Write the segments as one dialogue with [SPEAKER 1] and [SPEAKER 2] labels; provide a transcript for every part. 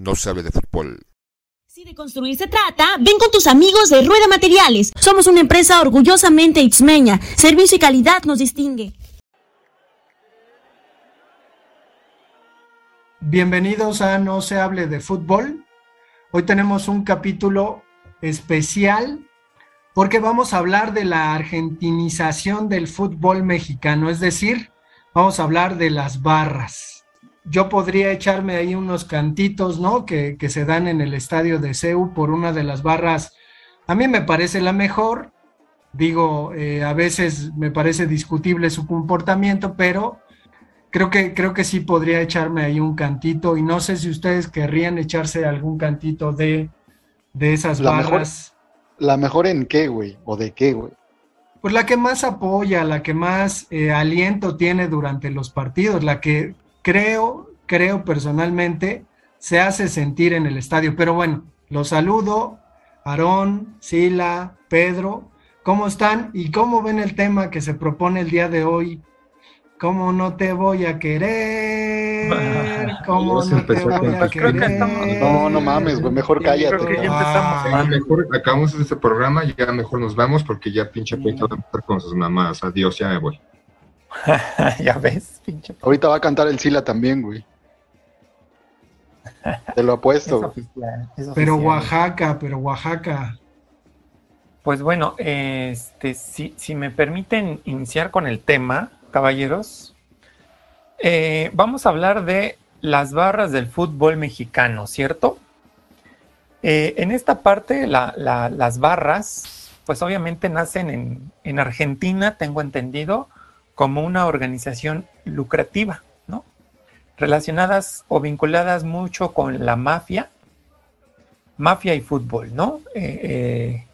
[SPEAKER 1] no se hable de fútbol.
[SPEAKER 2] Si de construir se trata, ven con tus amigos de Rueda Materiales. Somos una empresa orgullosamente itzmeña. Servicio y calidad nos distingue.
[SPEAKER 3] Bienvenidos a No se hable de fútbol. Hoy tenemos un capítulo especial porque vamos a hablar de la argentinización del fútbol mexicano, es decir, vamos a hablar de las barras. Yo podría echarme ahí unos cantitos, ¿no? Que, se dan en el estadio de CEU por una de las barras. A mí me parece la mejor. Digo, eh, a veces me parece discutible su comportamiento, pero creo que, creo que sí podría echarme ahí un cantito. Y no sé si ustedes querrían echarse algún cantito de, de esas barras.
[SPEAKER 4] ¿La mejor en qué, güey? ¿O de qué, güey?
[SPEAKER 3] Pues la que más apoya, la que más eh, aliento tiene durante los partidos, la que creo, creo personalmente, se hace sentir en el estadio. Pero bueno, los saludo, Aarón, Sila, Pedro, ¿cómo están? ¿Y cómo ven el tema que se propone el día de hoy ¿Cómo no te voy a querer? ¿Cómo no te voy a querer?
[SPEAKER 4] No, no mames, güey, mejor cállate.
[SPEAKER 5] Creo que ya empezamos. Ah, mejor acabamos este programa y ya mejor nos vamos porque ya pinche Peito va a empezar con sus mamás. Adiós, ya me voy.
[SPEAKER 6] ya ves,
[SPEAKER 4] pinche. Ahorita va a cantar el Sila también, güey. Te lo apuesto.
[SPEAKER 3] pero Oaxaca, pero Oaxaca.
[SPEAKER 6] Pues bueno, este, si, si me permiten iniciar con el tema, caballeros. Eh, vamos a hablar de las barras del fútbol mexicano, ¿cierto? Eh, en esta parte, las barras, pues obviamente nacen en, en, Argentina, tengo entendido, como una organización lucrativa, ¿no? Relacionadas o vinculadas mucho con la mafia, mafia y fútbol, ¿no? Eh,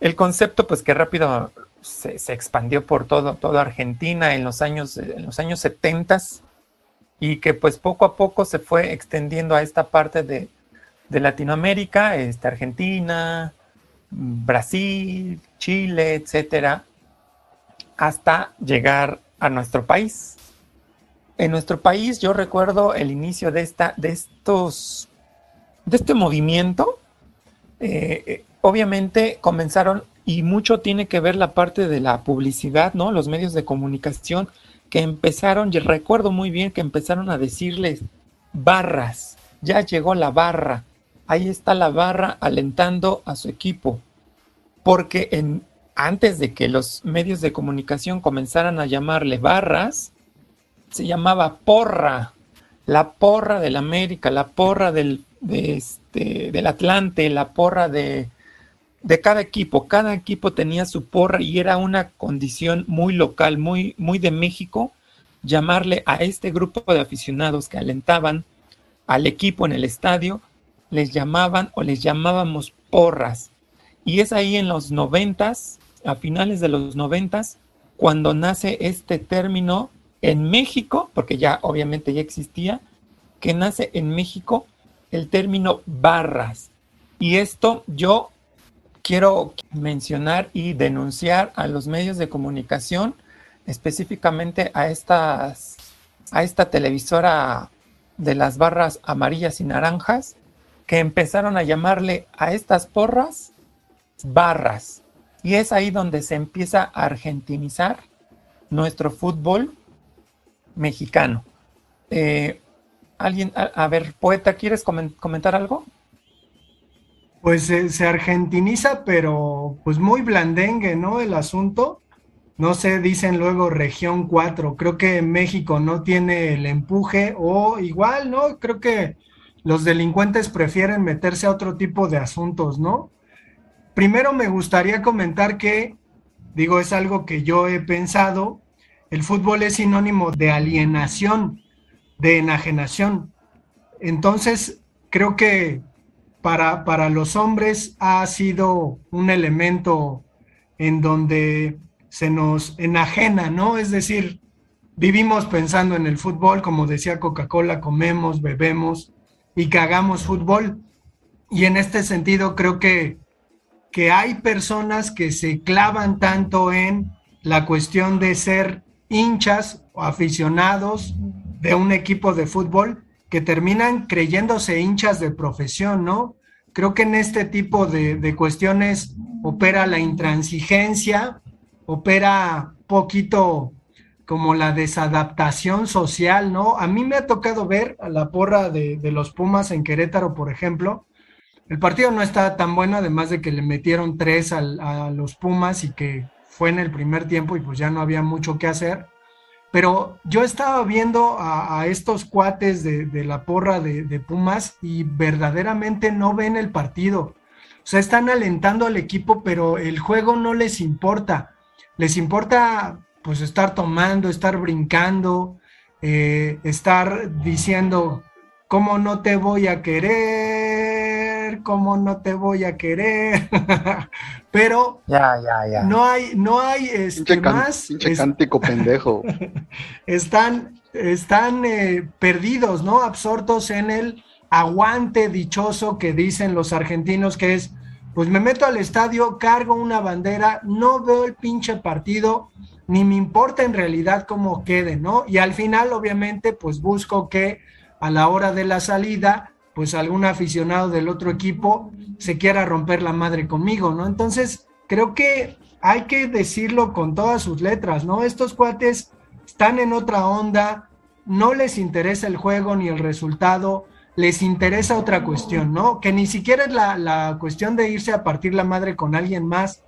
[SPEAKER 6] el concepto, pues que rápido se, expandió por todo, toda Argentina en los años, en los años 70 y que pues poco a poco se fue extendiendo a esta parte de, Latinoamérica, este, Argentina, Brasil, Chile, etcétera, hasta llegar a nuestro país. En nuestro país yo recuerdo el inicio de, esta, de estos, de este movimiento. Eh, eh, obviamente comenzaron y mucho tiene que ver la parte de la publicidad, ¿no? Los medios de comunicación que empezaron, y recuerdo muy bien que empezaron a decirles barras, ya llegó la barra, ahí está la barra alentando a su equipo, porque en, antes de que los medios de comunicación comenzaran a llamarle barras, se llamaba porra, la porra del América, la porra del, este, Atlante, la porra de, de cada equipo. Cada equipo tenía su porra y era una condición muy local, muy, muy de México, llamarle a este grupo de aficionados que alentaban al equipo en el estadio, les llamaban o les llamábamos porras. Y es ahí en los noventas, a finales de los noventas, cuando nace este término en México, porque ya obviamente ya existía, que nace en México el término barras. Y esto yo quiero mencionar y denunciar a los medios de comunicación, específicamente a, estas, a esta televisora de las barras amarillas y naranjas, que empezaron a llamarle a estas porras barras. Y es ahí donde se empieza a argentinizar nuestro fútbol mexicano. Eh, ¿Alguien, a, ver, poeta, ¿quieres comentar algo?
[SPEAKER 3] pues se, argentiniza, pero pues muy blandengue, ¿no? El asunto. No sé, dicen luego región 4. Creo que México no tiene el empuje o igual, ¿no? Creo que los delincuentes prefieren meterse a otro tipo de asuntos, ¿no? Primero me gustaría comentar que, digo, es algo que yo he pensado, el fútbol es sinónimo de alienación, de enajenación. Entonces, creo que para, para los hombres ha sido un elemento en donde se nos enajena, ¿no? Es decir, vivimos pensando en el fútbol, como decía Coca-Cola, comemos, bebemos y cagamos fútbol. Y en este sentido creo que, que hay personas que se clavan tanto en la cuestión de ser hinchas o aficionados de un equipo de fútbol que terminan creyéndose hinchas de profesión, ¿no? Creo que en este tipo de, de cuestiones opera la intransigencia, opera poquito como la desadaptación social, ¿no? A mí me ha tocado ver a la porra de, los Pumas en Querétaro, por ejemplo. El partido no está tan bueno, además de que le metieron tres a los Pumas y que fue en el primer tiempo y pues ya no había mucho que hacer. Pero yo estaba viendo a, estos cuates de, de la porra de, de, Pumas y verdaderamente no ven el partido. O sea, están alentando al equipo, pero el juego no les importa. Les importa pues estar tomando, estar brincando, eh, estar diciendo, ¿cómo no te voy a querer? ¿Cómo no te voy a querer? Pero
[SPEAKER 6] ya, ya, ya.
[SPEAKER 3] no hay, no hay este, más.
[SPEAKER 4] Pinche cántico pendejo.
[SPEAKER 3] están, están eh, perdidos, ¿no? Absortos en el aguante dichoso que dicen los argentinos, que es, pues me meto al estadio, cargo una bandera, no veo el pinche partido, ni me importa en realidad cómo quede, ¿no? Y al final, obviamente, pues busco que a la hora de la salida, pues algún aficionado del otro equipo se quiera romper la madre conmigo, ¿no? Entonces, creo que hay que decirlo con todas sus letras, ¿no? Estos cuates están en otra onda, no les interesa el juego ni el resultado, les interesa otra cuestión, ¿no? Que ni siquiera es la, la cuestión de irse a partir la madre con alguien más.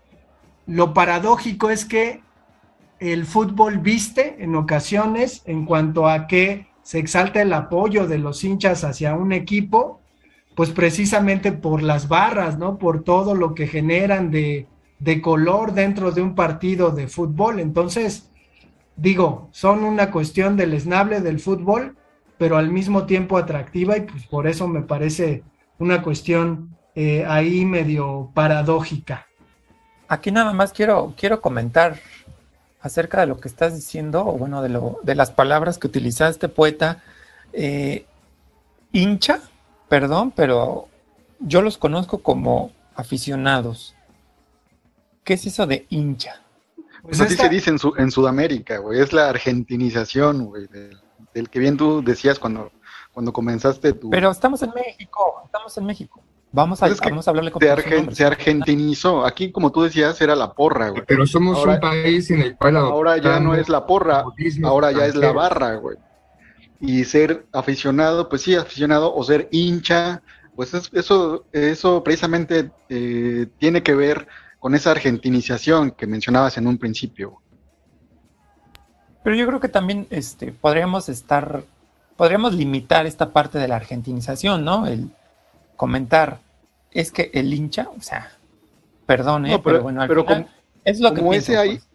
[SPEAKER 3] Lo paradójico es que el fútbol viste en ocasiones en cuanto a que se exalta el apoyo de los hinchas hacia un equipo, pues precisamente por las barras, ¿no? Por todo lo que generan de, de color dentro de un partido de fútbol. Entonces, digo, son una cuestión del esnable del fútbol, pero al mismo tiempo atractiva y pues por eso me parece una cuestión eh, ahí medio paradójica.
[SPEAKER 6] Aquí nada más quiero, quiero comentar acerca de lo que estás diciendo, o bueno, de, lo, de las palabras que utilizaste, poeta. Eh, hincha, perdón, pero yo los conozco como aficionados. ¿Qué es eso de hincha?
[SPEAKER 4] Pues así se dice en, Sudamérica, güey. Es la argentinización, güey, del, que bien tú decías cuando, cuando comenzaste tu...
[SPEAKER 6] Pero estamos en México, estamos en México. Vamos a, pues vamos a hablarle con
[SPEAKER 4] se, se argentinizó. Aquí, como tú decías, era la porra, güey.
[SPEAKER 5] Pero somos un país en el cual
[SPEAKER 4] ahora ya no es la porra, ahora ya es la barra, güey. Y ser aficionado, pues sí, aficionado o ser hincha, pues eso, eso precisamente eh, tiene que ver con esa argentinización que mencionabas en un principio.
[SPEAKER 6] Pero yo creo que también este, podríamos estar, podríamos limitar esta parte de la argentinización, ¿no? El, comentar es que el hincha, o sea, perdone, pero, bueno,
[SPEAKER 4] pero como, es lo que como ese hay, pues.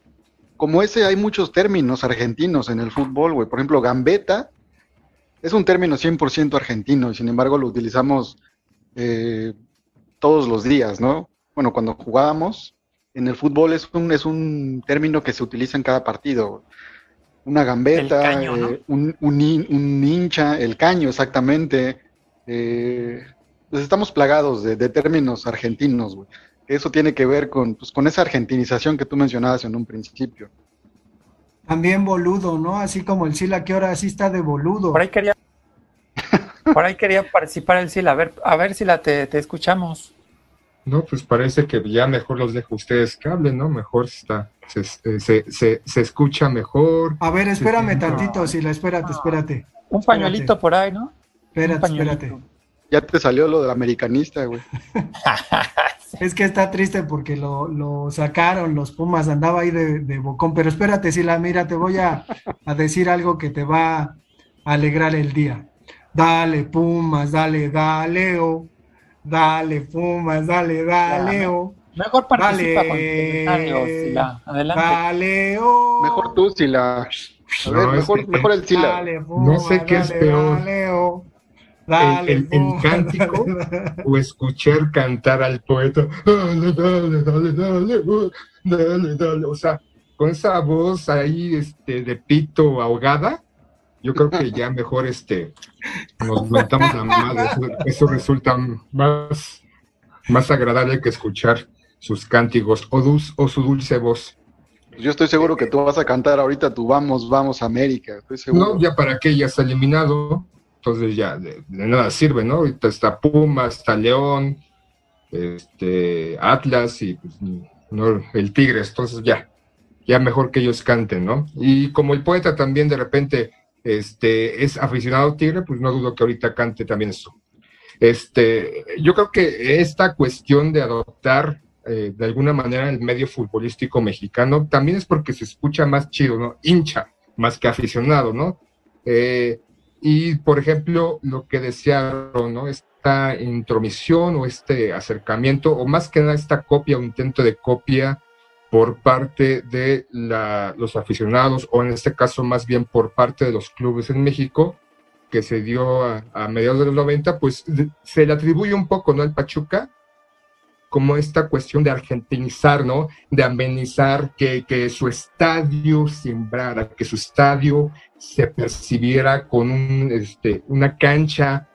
[SPEAKER 4] como ese hay muchos términos argentinos en el fútbol, güey. Por ejemplo, gambeta es un término 100% argentino y sin embargo lo utilizamos eh, todos los días, ¿no? Bueno, cuando jugábamos en el fútbol es un, es un término que se utiliza en cada partido. Una gambeta, eh, un, un, hincha, el caño, exactamente. Eh, pues estamos plagados de, términos argentinos, güey. Eso tiene que ver con, pues, con esa argentinización que tú mencionabas en un principio.
[SPEAKER 3] También boludo, ¿no? Así como el Sila que ahora sí está de boludo.
[SPEAKER 6] Por ahí quería, por ahí quería participar el Sila. A ver, a ver Sila, te, te escuchamos.
[SPEAKER 5] No, pues parece que ya mejor los dejo ustedes que hablen, ¿no? Mejor está, se, se, se, se escucha mejor.
[SPEAKER 3] A ver, espérame tantito, Sila, espérate, espérate.
[SPEAKER 6] Un pañuelito por ahí, ¿no?
[SPEAKER 3] Espérate, espérate.
[SPEAKER 4] Ya te salió lo del americanista, güey.
[SPEAKER 3] es que está triste porque lo, sacaron, los Pumas, andaba ahí de, bocón. Pero espérate, Sila, mira, te voy a, decir algo que te va a alegrar el día. Dale, Pumas, dale, dale, oh. Dale, Pumas, dale, dale, oh.
[SPEAKER 6] Mejor participa dale, con Sila. Adelante.
[SPEAKER 3] Dale, oh.
[SPEAKER 4] Mejor tú, Sila. A ver, mejor, mejor el Sila.
[SPEAKER 5] Dale, no sé qué es peor. Dale, el, cántico o escuchar cantar al poeta, dale, dale, dale, dale, dale, dale, o sea, con esa voz ahí este, de pito ahogada, yo creo que ya mejor este, nos mentamos la madre, eso, resulta más, más agradable que escuchar sus cánticos o, o su dulce voz.
[SPEAKER 4] Yo estoy seguro que tú vas a cantar ahorita tu Vamos, Vamos América. Estoy seguro.
[SPEAKER 5] No, ya para qué, ya está eliminado entonces ya de, nada sirve, ¿no? Ahorita está Pumas, está León, este, Atlas y pues, no, el Tigres, entonces ya, ya mejor que ellos canten, ¿no? Y como el poeta también de repente este, es aficionado Tigre, pues no dudo que ahorita cante también eso. Este, yo creo que esta cuestión de adoptar eh, de alguna manera el medio futbolístico mexicano también es porque se escucha más chido, ¿no? Hincha, más que aficionado, ¿no? Eh, y, por ejemplo, lo que desearon, ¿no? Esta intromisión o este acercamiento, o más que nada esta copia o intento de copia por parte de los aficionados, o en este caso más bien por parte de los clubes en México, que se dio a, mediados de los 90, pues se le atribuye un poco, ¿no? Al Pachuca, como esta cuestión de argentinizar, ¿no? De amenizar, que, que su estadio sembrara, que su estadio se percibiera con un, este, una cancha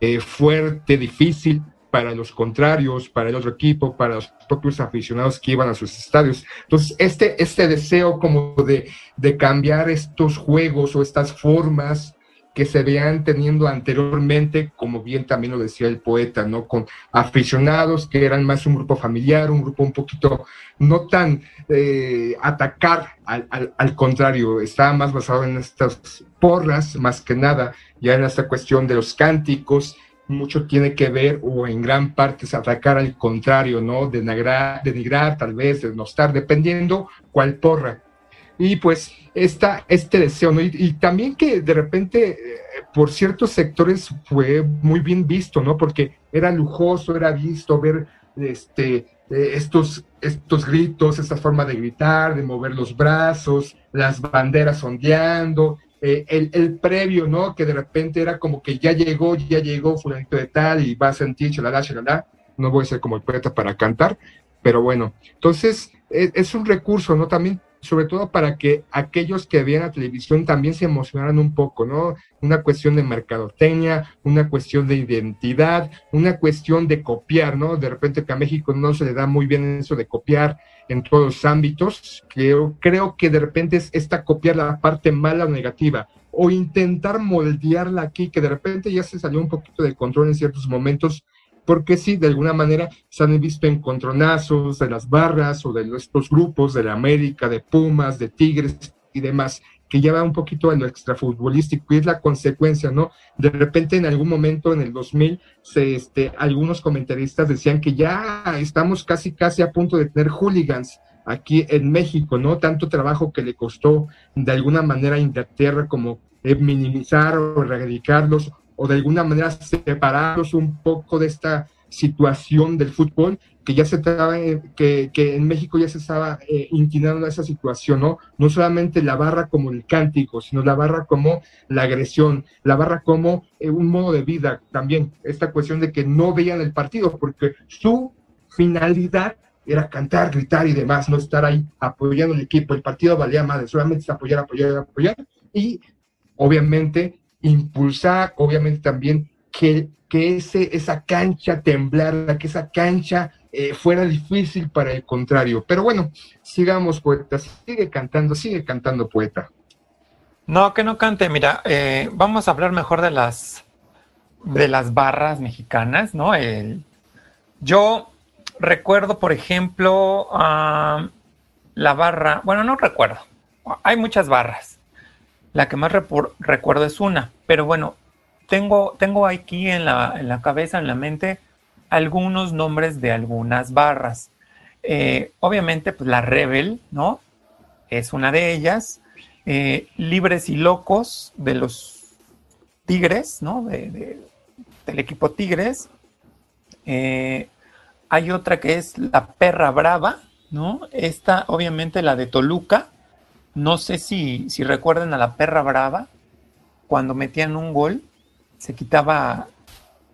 [SPEAKER 5] eh, fuerte, difícil para los contrarios, para el otro equipo, para los propios aficionados que iban a sus estadios. Entonces, este, este deseo como de, de cambiar estos juegos o estas formas que se vean teniendo anteriormente, como bien también lo decía el poeta, ¿no? Con aficionados que eran más un grupo familiar, un grupo un poquito no tan eh, atacar, al, al, contrario, estaba más basado en estas porras, más que nada, ya en esta cuestión de los cánticos, mucho tiene que ver, o en gran parte es atacar al contrario, ¿no? Denigrar, denigrar tal vez, denostar, dependiendo cuál porra y pues esta, este deseo, ¿no? Y, también que de repente eh, por ciertos sectores fue muy bien visto, ¿no? Porque era lujoso, era visto ver este, eh, estos, estos gritos, esta forma de gritar, de mover los brazos, las banderas ondeando, eh, el, previo, ¿no? Que de repente era como que ya llegó, ya llegó fulanito de tal y va a sentir chalala, chalala. No voy a ser como el poeta para cantar, pero bueno, entonces es, es un recurso, ¿no? También sobre todo para que aquellos que vean la televisión también se emocionaran un poco, ¿no? Una cuestión de mercadotecnia, una cuestión de identidad, una cuestión de copiar, ¿no? De repente que a México no se le da muy bien eso de copiar en todos los ámbitos. Creo, creo que de repente es esta copiar la parte mala o negativa o intentar moldearla aquí, que de repente ya se salió un poquito de control en ciertos momentos porque sí, de alguna manera se han visto encontronazos de las barras o de estos grupos de la América, de Pumas, de Tigres y demás, que lleva un poquito a lo extrafutbolístico y es la consecuencia, ¿no? De repente en algún momento en el 2000, se, este, algunos comentaristas decían que ya estamos casi, casi a punto de tener hooligans aquí en México, ¿no? Tanto trabajo que le costó de alguna manera a Inglaterra como eh, minimizar o erradicarlos o de alguna manera separarlos un poco de esta situación del fútbol que ya se estaba, eh, que, que, en México ya se estaba eh, inclinando a esa situación, ¿no? No solamente la barra como el cántico, sino la barra como la agresión, la barra como eh, un modo de vida también, esta cuestión de que no veían el partido, porque su finalidad era cantar, gritar y demás, no estar ahí apoyando el equipo, el partido valía más, solamente apoyar, apoyar, apoyar, y obviamente impulsar, obviamente también que, que ese, esa cancha temblara, que esa cancha eh, fuera difícil para el contrario. Pero bueno, sigamos, poeta, sigue cantando, sigue cantando, poeta.
[SPEAKER 6] No, que no cante, mira, eh, vamos a hablar mejor de las, de las barras mexicanas, ¿no? El, yo recuerdo, por ejemplo, la barra, bueno, no recuerdo, hay muchas barras. La que más recuerdo es una, pero bueno, tengo, tengo aquí en la, en la, cabeza, en la mente, algunos nombres de algunas barras. Eh, obviamente, pues la Rebel, ¿no? Es una de ellas. Eh, Libres y Locos de los Tigres, ¿no? De, del equipo Tigres. Eh, hay otra que es la Perra Brava, ¿no? Esta, obviamente, la de Toluca. No sé si, si recuerdan a la perra brava, cuando metían un gol, se quitaba,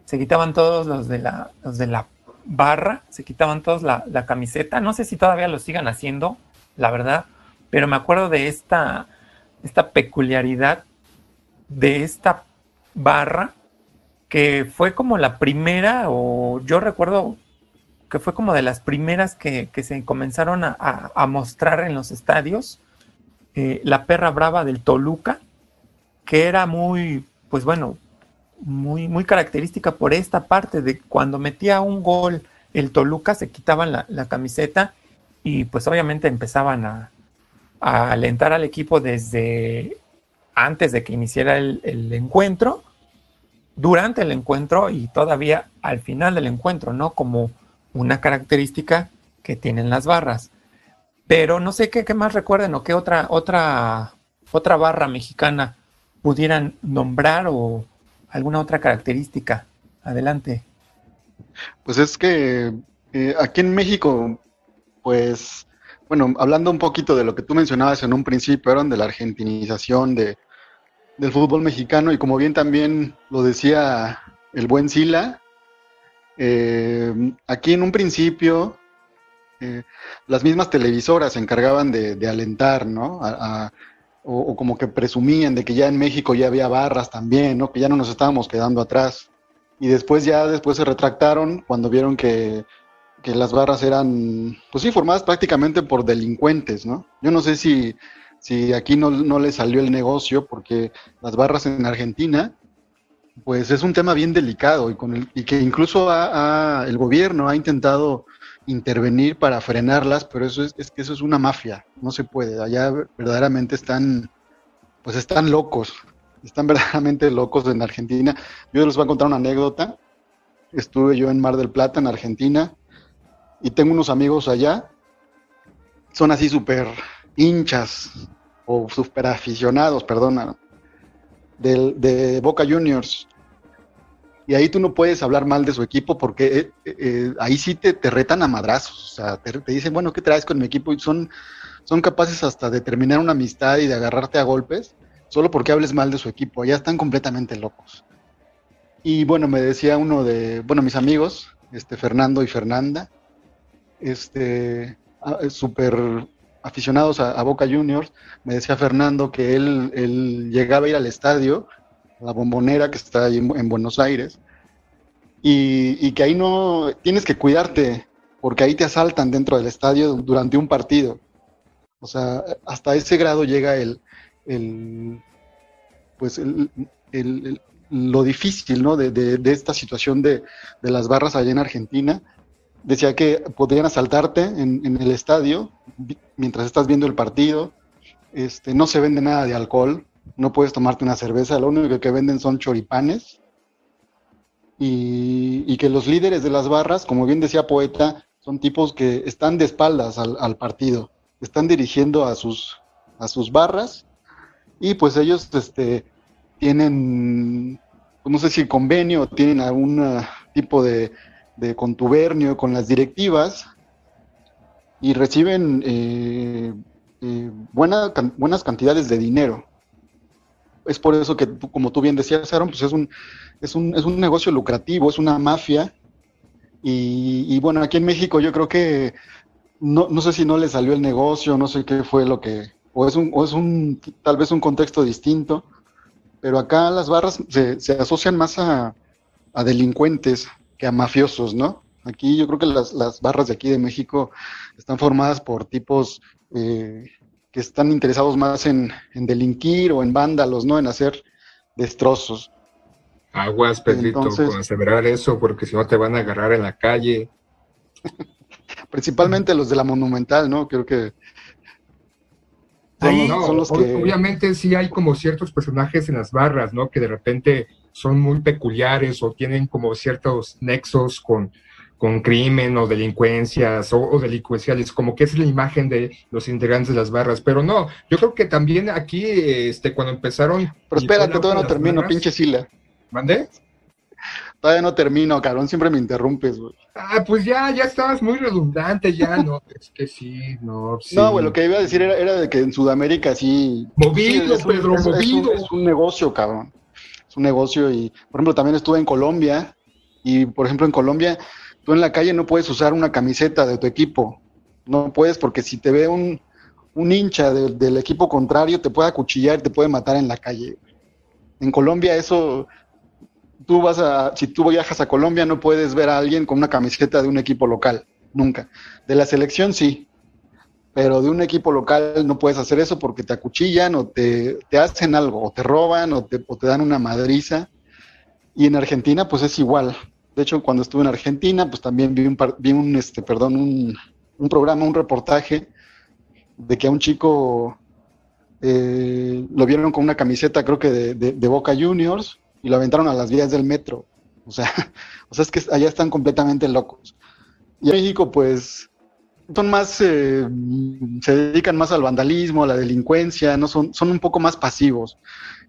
[SPEAKER 6] se quitaban todos los de la, los de la barra, se quitaban todos la, la, camiseta. No sé si todavía lo sigan haciendo, la verdad, pero me acuerdo de esta, esta peculiaridad de esta barra que fue como la primera, o yo recuerdo que fue como de las primeras que, que se comenzaron a, mostrar en los estadios eh, la perra brava del Toluca, que era muy, pues bueno, muy, muy característica por esta parte de cuando metía un gol el Toluca se quitaban la, camiseta y pues obviamente empezaban a, alentar al equipo desde antes de que iniciara el, el, encuentro, durante el encuentro y todavía al final del encuentro, ¿no? Como una característica que tienen las barras. Pero no sé qué, qué más recuerden o qué otra, otra, otra barra mexicana pudieran nombrar o alguna otra característica. Adelante.
[SPEAKER 4] Pues es que eh, aquí en México, pues, bueno, hablando un poquito de lo que tú mencionabas en un principio, eran de la argentinización de, del fútbol mexicano y como bien también lo decía el buen Sila, eh, aquí en un principio eh, las mismas televisoras se encargaban de, alentar, ¿no? O, como que presumían de que ya en México ya había barras también, ¿no? Que ya no nos estábamos quedando atrás. Y después ya después se retractaron cuando vieron que, las barras eran, pues sí, formadas prácticamente por delincuentes, ¿no? Yo no sé si, si aquí no, no le salió el negocio, porque las barras en Argentina, pues es un tema bien delicado y, con el, y que incluso el gobierno ha intentado intervenir para frenarlas, pero eso es, es, que eso es una mafia, no se puede. Allá verdaderamente están, pues están locos, están verdaderamente locos en Argentina. Yo les voy a contar una anécdota. Estuve yo en Mar del Plata, en Argentina, y tengo unos amigos allá. Son así súper hinchas o súper aficionados, perdona, de, de Boca Juniors. Y ahí tú no puedes hablar mal de su equipo porque eh, eh, ahí sí te, te, retan a madrazos. O sea, te, dicen, bueno, ¿qué traes con mi equipo? Y son, son capaces hasta de terminar una amistad y de agarrarte a golpes solo porque hables mal de su equipo. Allá están completamente locos. Y bueno, me decía uno de, bueno, mis amigos, este Fernando y Fernanda, este, súper aficionados a, Boca Juniors, me decía Fernando que él, él llegaba a ir al estadio la bombonera que está ahí en, Buenos Aires, y, que ahí no tienes que cuidarte, porque ahí te asaltan dentro del estadio durante un partido. O sea, hasta ese grado llega el, el pues el, lo difícil ¿no? de, esta situación de, las barras allá en Argentina. Decía que podrían asaltarte en, en, el estadio mientras estás viendo el partido. Este, no se vende nada de alcohol, no puedes tomarte una cerveza, lo único que venden son choripanes. Y, que los líderes de las barras, como bien decía Poeta, son tipos que están de espaldas al, partido, están dirigiendo a sus, a sus barras y pues ellos este, tienen, no sé si convenio, tienen algún tipo de, contubernio con las directivas y reciben eh, eh, buenas cantidades de dinero es por eso que, como tú bien decías, Aaron, pues es un, es un, es un negocio lucrativo, es una mafia. Y, bueno, aquí en México yo creo que no, no, sé si no le salió el negocio, no sé qué fue lo que, o es un, o es un tal vez un contexto distinto, pero acá las barras se, se asocian más a, a, delincuentes que a mafiosos, ¿no? Aquí yo creo que las, las barras de aquí de México están formadas por tipos eh, que están interesados más en, delinquir o en vándalos, ¿no? En hacer destrozos.
[SPEAKER 5] Aguas, Pedrito, con aseverar eso, porque si no te van a agarrar en la calle.
[SPEAKER 4] Principalmente los de la Monumental, ¿no? Creo que
[SPEAKER 5] son, los que... Obviamente sí hay como ciertos personajes en las barras, ¿no? Que de repente son muy peculiares o tienen como ciertos nexos con, con crimen o delincuencias o, delincuenciales, como que es la imagen de los integrantes de las barras, pero no, yo creo que también aquí, este, cuando empezaron...
[SPEAKER 4] Pero espérate, todavía no termino, pinche Sila.
[SPEAKER 5] ¿Mandé?
[SPEAKER 4] Todavía no termino, cabrón, siempre me interrumpes, güey.
[SPEAKER 5] Ah, pues ya, ya estabas muy redundante, ya, no, es que sí, no, sí.
[SPEAKER 4] No, güey, lo que iba a decir era, de que en Sudamérica sí...
[SPEAKER 5] Movido, Pedro, movido.
[SPEAKER 4] es un negocio, cabrón. Es un negocio y, por ejemplo, también estuve en Colombia y, por ejemplo, en Colombia Tú en la calle no puedes usar una camiseta de tu equipo. No puedes porque si te ve un, hincha del equipo contrario, te puede acuchillar, te puede matar en la calle. En Colombia eso, tú vas a, si tú viajas a Colombia no puedes ver a alguien con una camiseta de un equipo local, nunca. De la selección sí, pero de un equipo local no puedes hacer eso porque te acuchillan o te, hacen algo, o te roban o te, o te dan una madriza. Y en Argentina, pues es igual. De hecho, cuando estuve en Argentina, pues también vi un, vi un este, perdón, un, un programa, un reportaje de que a un chico eh, lo vieron con una camiseta, creo que de, Boca Juniors, y lo aventaron a las vías del metro. O sea, o sea, es que allá están completamente locos. Y en México, pues, son más, eh, se dedican más al vandalismo, a la delincuencia, no son, son un poco más pasivos.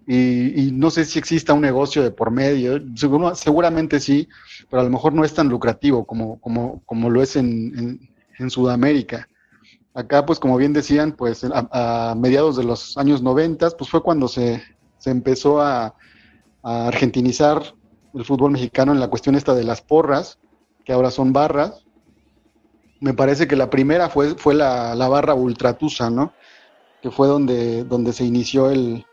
[SPEAKER 4] Y, no sé si exista un negocio de por medio, seguramente sí, pero a lo mejor no es tan lucrativo como, como, como lo es en, en Sudamérica. Acá, pues como bien decían, pues a, mediados de los años 90, pues fue cuando se, empezó a, argentinizar el fútbol mexicano en la cuestión esta de las porras, que ahora son barras. Me parece que la primera fue, fue la, barra Ultratusa, ¿no? Que fue donde, donde se inició el,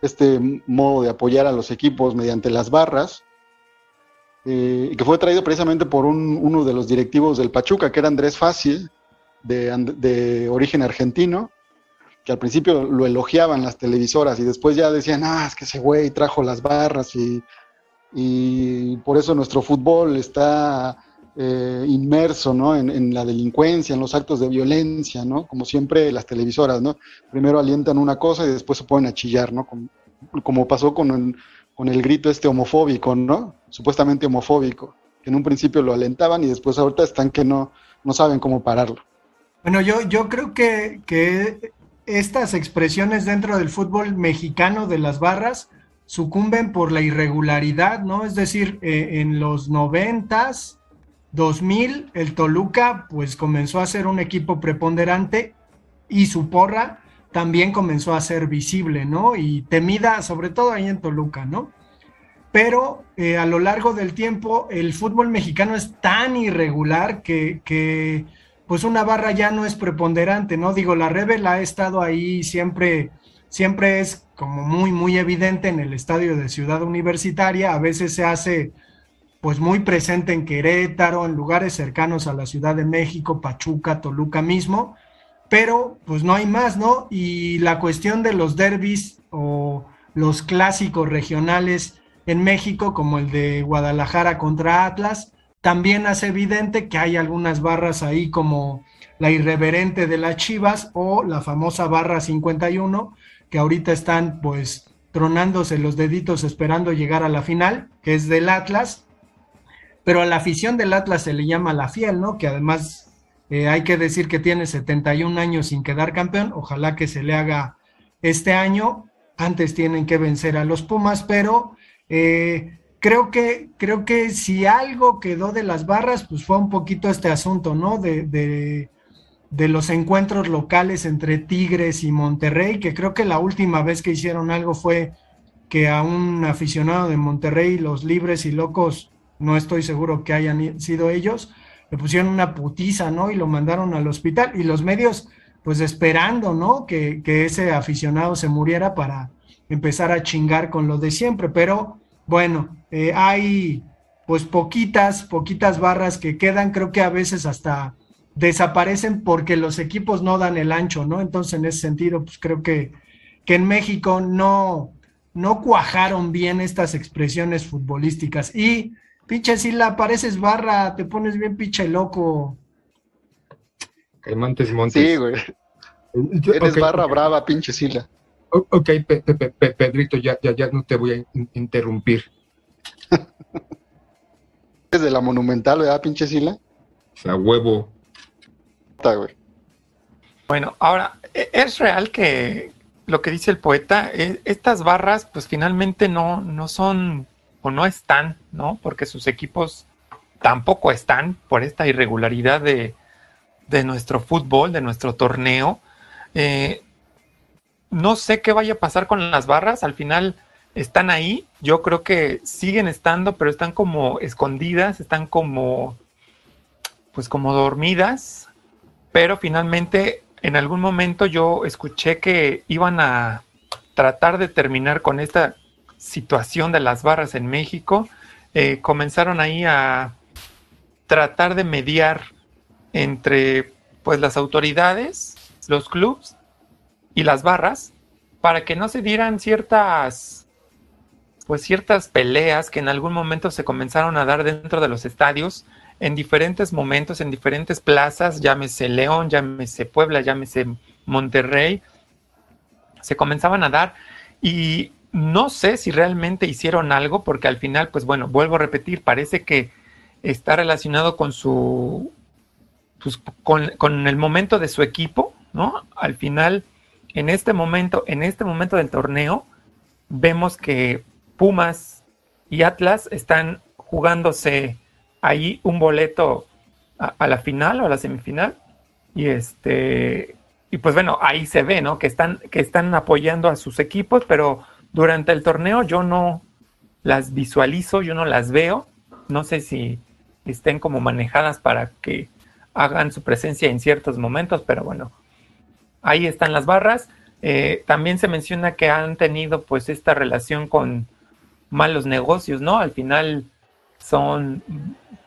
[SPEAKER 4] este modo de apoyar a los equipos mediante las barras. Eh, que fue traído precisamente por uno de los directivos del Pachuca, que era Andrés Fácil, de, origen argentino, que al principio lo elogiaban las televisoras y después ya decían, ah, es que ese güey trajo las barras y, y por eso nuestro fútbol está eh, inmerso ¿no? En, la delincuencia, en los actos de violencia, ¿no? Como siempre las televisoras, ¿no? Primero alientan una cosa y después se ponen a chillar, ¿no? Como, como pasó con el, con el grito este homofóbico, ¿no? Supuestamente homofóbico, que en un principio lo alentaban y después ahorita están que no, no saben cómo pararlo.
[SPEAKER 3] Bueno, yo, yo creo que, que estas expresiones dentro del fútbol mexicano de las barras sucumben por la irregularidad, ¿no? Es decir, eh, en los noventas, 2000, el Toluca pues comenzó a ser un equipo preponderante y su porra también comenzó a ser visible, ¿no? Y temida, sobre todo ahí en Toluca, ¿no? Pero eh, a lo largo del tiempo el fútbol mexicano es tan irregular que, que pues una barra ya no es preponderante, ¿no? Digo, la Rebel ha estado ahí siempre, siempre es como muy, muy evidente en el estadio de Ciudad Universitaria, a veces se hace pues muy presente en Querétaro, en lugares cercanos a la Ciudad de México, Pachuca, Toluca mismo, pero pues no hay más, ¿no? Y la cuestión de los derbis o los clásicos regionales en México, como el de Guadalajara contra Atlas, también hace evidente que hay algunas barras ahí como la irreverente de las Chivas o la famosa barra 51, que ahorita están pues tronándose los deditos esperando llegar a la final, que es del Atlas, pero a la afición del Atlas se le llama la fiel, ¿no? Que además eh, hay que decir que tiene 71 años sin quedar campeón, ojalá que se le haga este año, antes tienen que vencer a los Pumas, pero eh, creo que, creo que si algo quedó de las barras, pues fue un poquito este asunto, ¿no? De, de, de, los encuentros locales entre Tigres y Monterrey, que creo que la última vez que hicieron algo fue que a un aficionado de Monterrey, los libres y locos, no estoy seguro que hayan sido ellos, le pusieron una putiza, ¿no? Y lo mandaron al hospital. Y los medios, pues esperando, ¿no? Que, que ese aficionado se muriera para empezar a chingar con lo de siempre, pero bueno, eh, hay pues poquitas, poquitas barras que quedan, creo que a veces hasta desaparecen porque los equipos no dan el ancho, ¿no? Entonces, en ese sentido, pues creo que, que en México no, no cuajaron bien estas expresiones futbolísticas. Y, pinche Sila, pareces barra, te pones bien pinche loco.
[SPEAKER 5] Caimantes Montes.
[SPEAKER 4] Sí, güey. Eres barra brava, pinche Sila.
[SPEAKER 5] Ok, Pedrito, ya, ya, ya no te voy a interrumpir.
[SPEAKER 4] Es de la Monumental, ¿verdad, pinche Sila?
[SPEAKER 5] O sea, huevo.
[SPEAKER 6] Bueno, ahora, e, es real que lo que dice el poeta, e, estas barras, pues finalmente no, no son o no están, ¿no? Porque sus equipos tampoco están por esta irregularidad de, de nuestro fútbol, de nuestro torneo. Eh, no sé qué vaya a pasar con las barras. Al final están ahí. Yo creo que siguen estando, pero están como escondidas, están como, pues como dormidas. Pero finalmente, en algún momento yo escuché que iban a tratar de terminar con esta situación de las barras en México. Eh, comenzaron ahí a tratar de mediar entre pues las autoridades, los clubs y las barras para que no se dieran ciertas pues ciertas peleas que en algún momento se comenzaron a dar dentro de los estadios en diferentes momentos, en diferentes plazas, llámese León, llámese Puebla, llámese Monterrey, se comenzaban a dar y no sé si realmente hicieron algo porque al final, pues bueno, vuelvo a repetir, parece que está relacionado con su, pues, con, con el momento de su equipo, ¿no? Al final, en este momento, en este momento del torneo, vemos que Pumas y Atlas están jugándose ahí un boleto a, la final o a la semifinal. Y este, y pues bueno, ahí se ve, ¿no? Que están, que están apoyando a sus equipos, pero durante el torneo yo no las visualizo, yo no las veo. No sé si estén como manejadas para que hagan su presencia en ciertos momentos, pero bueno, ahí están las barras. Eh, también se menciona que han tenido pues esta relación con malos negocios, ¿no? Al final son,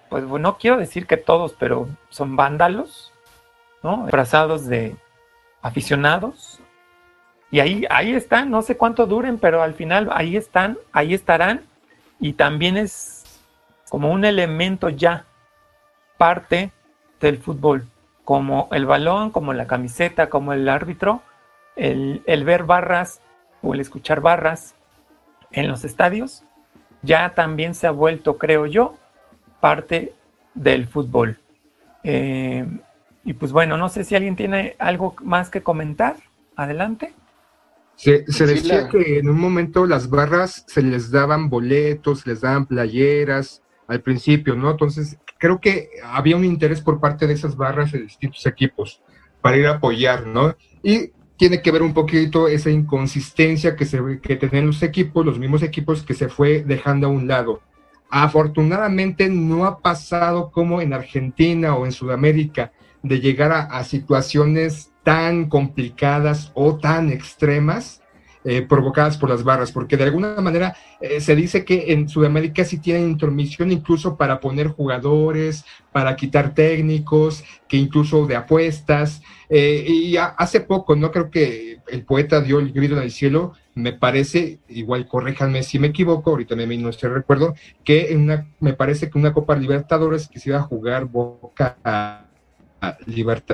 [SPEAKER 6] pues no quiero decir que todos, pero son vándalos, ¿no? Abrazados de aficionados. Y ahí, ahí están, no sé cuánto duren, pero al final ahí están, ahí estarán. Y también es como un elemento ya parte del fútbol, como el balón, como la camiseta, como el árbitro, el, el ver barras o el escuchar barras en los estadios ya también se ha vuelto, creo yo, parte del fútbol. Eh, y pues bueno, no sé si alguien tiene algo más que comentar. Adelante.
[SPEAKER 5] Se, decía que en un momento las barras se les daban boletos, se les daban playeras al principio, ¿no? Entonces, creo que había un interés por parte de esas barras de distintos equipos para ir a apoyar, ¿no? Y tiene que ver un poquito esa inconsistencia que, se, que tienen los equipos, los mismos equipos que se fue dejando a un lado. Afortunadamente no ha pasado como en Argentina o en Sudamérica de llegar a situaciones tan complicadas o tan extremas eh, provocadas por las barras, porque de alguna manera eh, se dice que en Sudamérica sí tienen intromisión incluso para poner jugadores, para quitar técnicos, que incluso de apuestas. Eh, y hace poco, no creo que el poeta dio el grito en el cielo, me parece, igual corréjanme si me equivoco, ahorita me no estoy recuerdo, que en una, me parece que una Copa Libertadores que a jugar Boca a,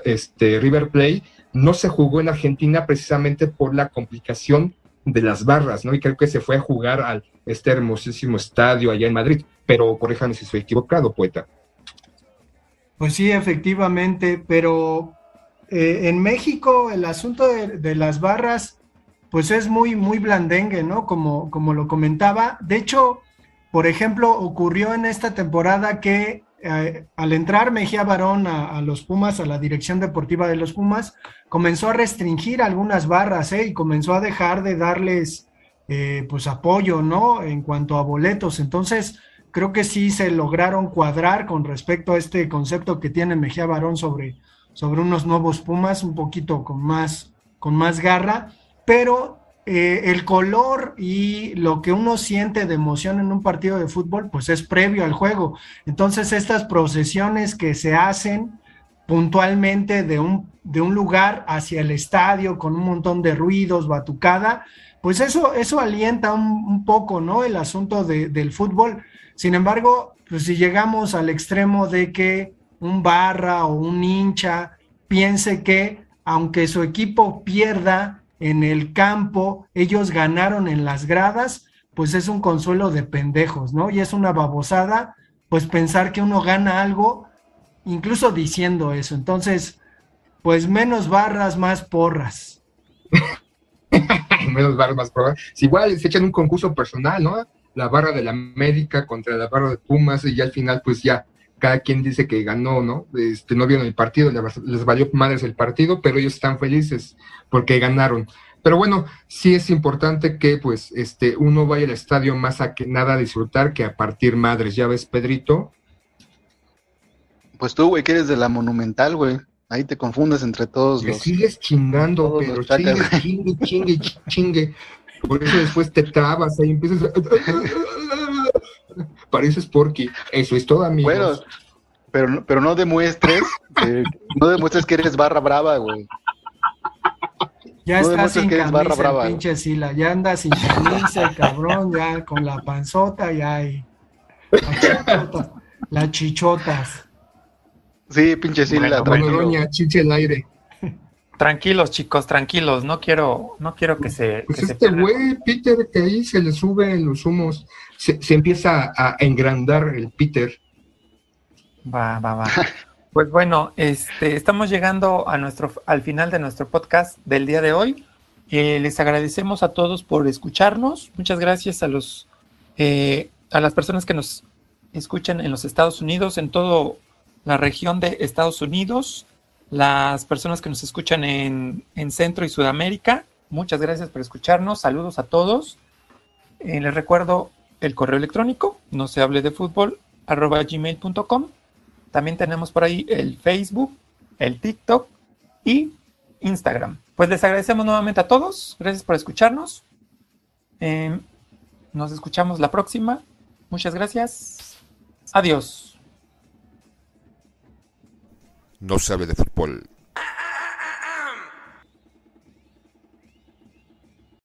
[SPEAKER 5] este, River Play no se jugó en Argentina precisamente por la complicación de las barras, ¿no? Y creo que se fue a jugar al este hermosísimo estadio allá en Madrid, pero corríjame si estoy equivocado, poeta.
[SPEAKER 3] Pues sí, efectivamente, pero eh, en México el asunto de, las barras, pues es muy, muy blandengue, ¿no? Como, como lo comentaba. De hecho, por ejemplo, ocurrió en esta temporada que eh, al entrar Mejía Barón a, los Pumas, a la dirección deportiva de los Pumas, comenzó a restringir algunas barras ¿eh? y comenzó a dejar de darles eh, pues apoyo, ¿no? En cuanto a boletos. Entonces, creo que sí se lograron cuadrar con respecto a este concepto que tiene Mejía Barón sobre, sobre unos nuevos Pumas, un poquito con más, con más garra, pero eh, el color y lo que uno siente de emoción en un partido de fútbol, pues es previo al juego. Entonces, estas procesiones que se hacen puntualmente de un, de un lugar hacia el estadio con un montón de ruidos, batucada, pues eso, eso alienta un, poco, ¿no? El asunto del fútbol. Sin embargo, pues si llegamos al extremo de que un barra o un hincha piense que aunque su equipo pierda, en el campo, ellos ganaron en las gradas, pues es un consuelo de pendejos, ¿no? Y es una babosada, pues pensar que uno gana algo, incluso diciendo eso. Entonces, pues menos barras, más porras.
[SPEAKER 5] menos barras, más porras. igual se echan un concurso personal, ¿no? La barra de la América contra la barra de Pumas y ya al final, pues ya cada quien dice que ganó, ¿no? Este, no vieron el partido, les valió madres el partido, pero ellos están felices porque ganaron. Pero bueno, sí es importante que pues este uno vaya al estadio más a que nada a disfrutar que a partir madres, ¿ya ves, Pedrito?
[SPEAKER 4] Pues tú, güey, que eres de la Monumental, güey. Ahí te confundes entre todos
[SPEAKER 5] los... sigues chingando, pero chingue, chingue, chingue, chingue. Por eso después te trabas ahí empiezas a... Pareces Porky. Eso es todo, amigos. Bueno,
[SPEAKER 4] pero, pero no demuestres, no demuestres que eres barra brava, güey.
[SPEAKER 3] Ya está sin camisa, pinche Sila. Ya anda sin camisa, cabrón, ya con la panzota, ya hay. Las chichotas.
[SPEAKER 4] Sí, pinche Sila,
[SPEAKER 5] doña, chiche el aire.
[SPEAKER 6] Tranquilos, chicos, tranquilos. No quiero, no quiero que se.
[SPEAKER 5] Pues este güey, Peter, que ahí se le suben los humos, se, empieza a engrandar el Peter.
[SPEAKER 6] Va, va, va. Pues bueno, este, estamos llegando a nuestro, al final de nuestro podcast del día de hoy. Eh, les agradecemos a todos por escucharnos. Muchas gracias a los eh, a las personas que nos escuchan en los Estados Unidos, en toda la región de Estados Unidos, las personas que nos escuchan en, Centro y Sudamérica. Muchas gracias por escucharnos. Saludos a todos. Eh, les recuerdo el correo electrónico, no se hable de fútbol, arroba gmail.com también tenemos por ahí el Facebook, el TikTok y Instagram. Pues les agradecemos nuevamente a todos. Gracias por escucharnos. Em, nos escuchamos la próxima. Muchas gracias. Adiós.
[SPEAKER 1] No sabe de fútbol